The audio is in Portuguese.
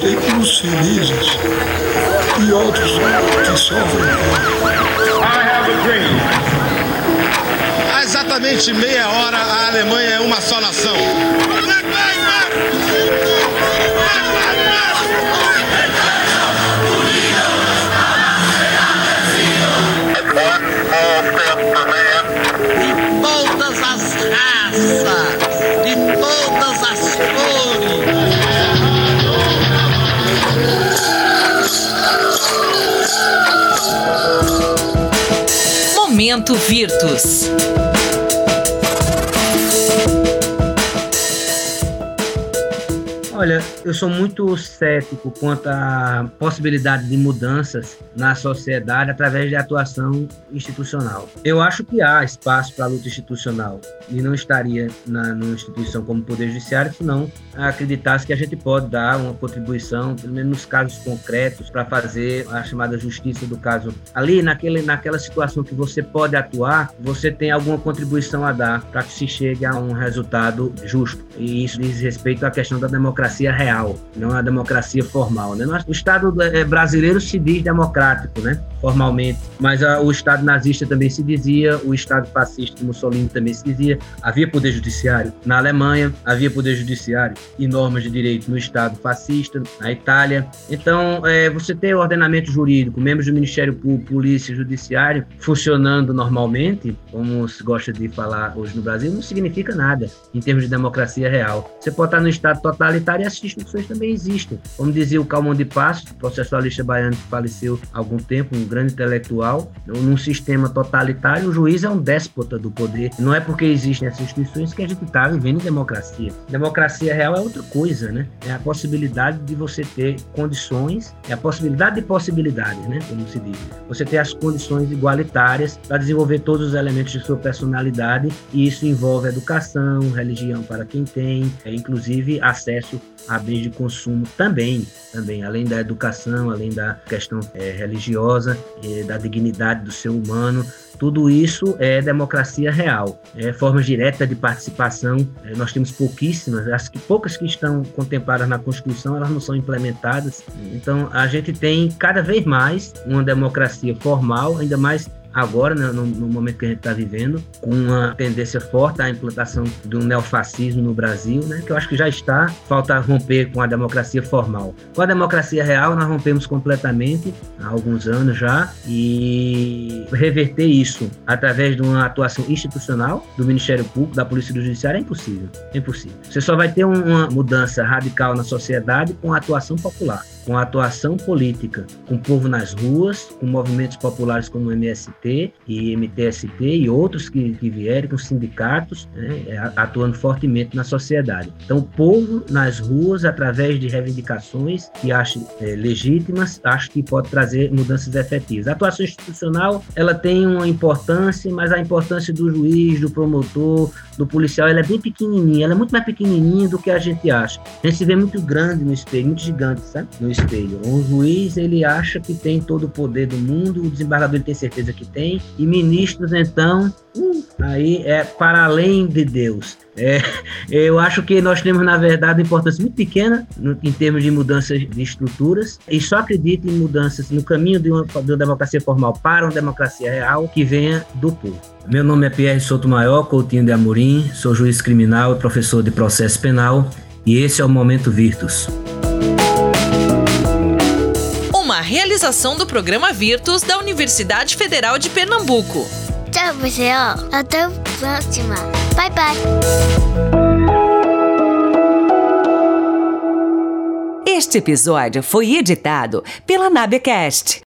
Existem uns felizes e outros que sofrem. Há exatamente meia hora, a Alemanha é uma só nação. de todas as raças, Momento Virtus. Olha, eu sou muito cético quanto à possibilidade de mudanças na sociedade através de atuação institucional. Eu acho que há espaço para luta institucional e não estaria na numa instituição como o Poder Judiciário se não acreditasse que a gente pode dar uma contribuição, pelo menos nos casos concretos, para fazer a chamada justiça do caso. Ali, naquele, naquela situação que você pode atuar, você tem alguma contribuição a dar para que se chegue a um resultado justo. E isso diz respeito à questão da democracia real, não a democracia formal. Né? O Estado eh, brasileiro se diz democrático, né? formalmente, mas a, o Estado nazista também se dizia, o Estado fascista de Mussolini também se dizia. Havia poder judiciário na Alemanha, havia poder judiciário e normas de direito no Estado fascista, na Itália. Então, é, você ter ordenamento jurídico, membros do Ministério Público, Polícia, Judiciário funcionando normalmente, como se gosta de falar hoje no Brasil, não significa nada em termos de democracia real. Você pode estar no Estado totalitário e essas instituições também existem. Como dizia o Calmon de Passos, processualista baiano que faleceu há algum tempo, um grande intelectual, num sistema totalitário, o juiz é um déspota do poder. Não é porque existem essas instituições que a gente está vivendo em democracia. Democracia real é outra coisa, né? É a possibilidade de você ter condições, é a possibilidade de possibilidades, né? Como se diz. Você ter as condições igualitárias para desenvolver todos os elementos de sua personalidade e isso envolve educação, religião para quem tem, é, inclusive acesso a bens de consumo também, também além da educação, além da questão é, religiosa, é, da dignidade do ser humano, tudo isso é democracia real, é formas diretas de participação. É, nós temos pouquíssimas, as que poucas que estão contempladas na Constituição, elas não são implementadas. Então, a gente tem cada vez mais uma democracia formal, ainda mais agora, né, no, no, momento que a gente está vivendo, com uma tendência forte à implantação do neofascismo no Brasil, né, que eu acho que já está, falta romper com a democracia formal. Com a democracia real, nós rompemos completamente há alguns anos já, e reverter isso através de uma atuação institucional do Ministério Público, da Polícia do Judiciário é impossível. É impossível. Você só vai ter uma mudança radical na sociedade com a atuação popular com a atuação política, com o povo nas ruas, com movimentos populares como o MST e MTST e outros que, que vierem, com sindicatos, né, é, atuando fortemente na sociedade. Então, o povo nas ruas, através de reivindicações que acho é, legítimas, acho que pode trazer mudanças efetivas. A atuação institucional, ela tem uma importância, mas a importância do juiz, do promotor, do policial, ela é bem pequenininha, ela é muito mais pequenininha do que a gente acha. A gente se vê muito grande no espelho, muito gigante, sabe? No espelho. O juiz, ele acha que tem todo o poder do mundo, o desembargador ele tem certeza que tem, e ministros, então, uh, aí é para além de Deus. É, eu acho que nós temos, na verdade, uma importância muito pequena no, em termos de mudanças de estruturas, e só acredito em mudanças no caminho de uma, de uma democracia formal para uma democracia real que venha do povo. Meu nome é Pierre Sotomayor, Coutinho de Amorim, sou juiz criminal e professor de processo penal, e esse é o Momento Virtus uma realização do programa Virtus da Universidade Federal de Pernambuco. Tchau, pessoal. Até a próxima. Bye, bye. Este episódio foi editado pela Nabecast.